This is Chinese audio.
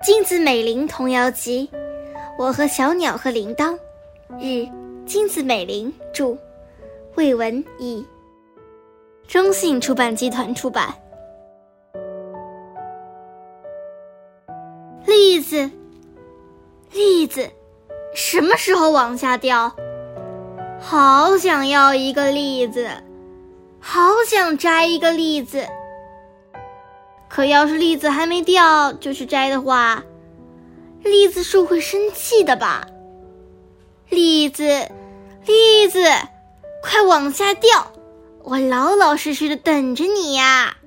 金子美玲童谣集，我和小鸟和铃铛，日，金子美玲著，魏文译，中信出版集团出版。栗子，栗子，什么时候往下掉？好想要一个栗子，好想摘一个栗子。可要是栗子还没掉就去摘的话，栗子树会生气的吧？栗子，栗子，快往下掉！我老老实实的等着你呀。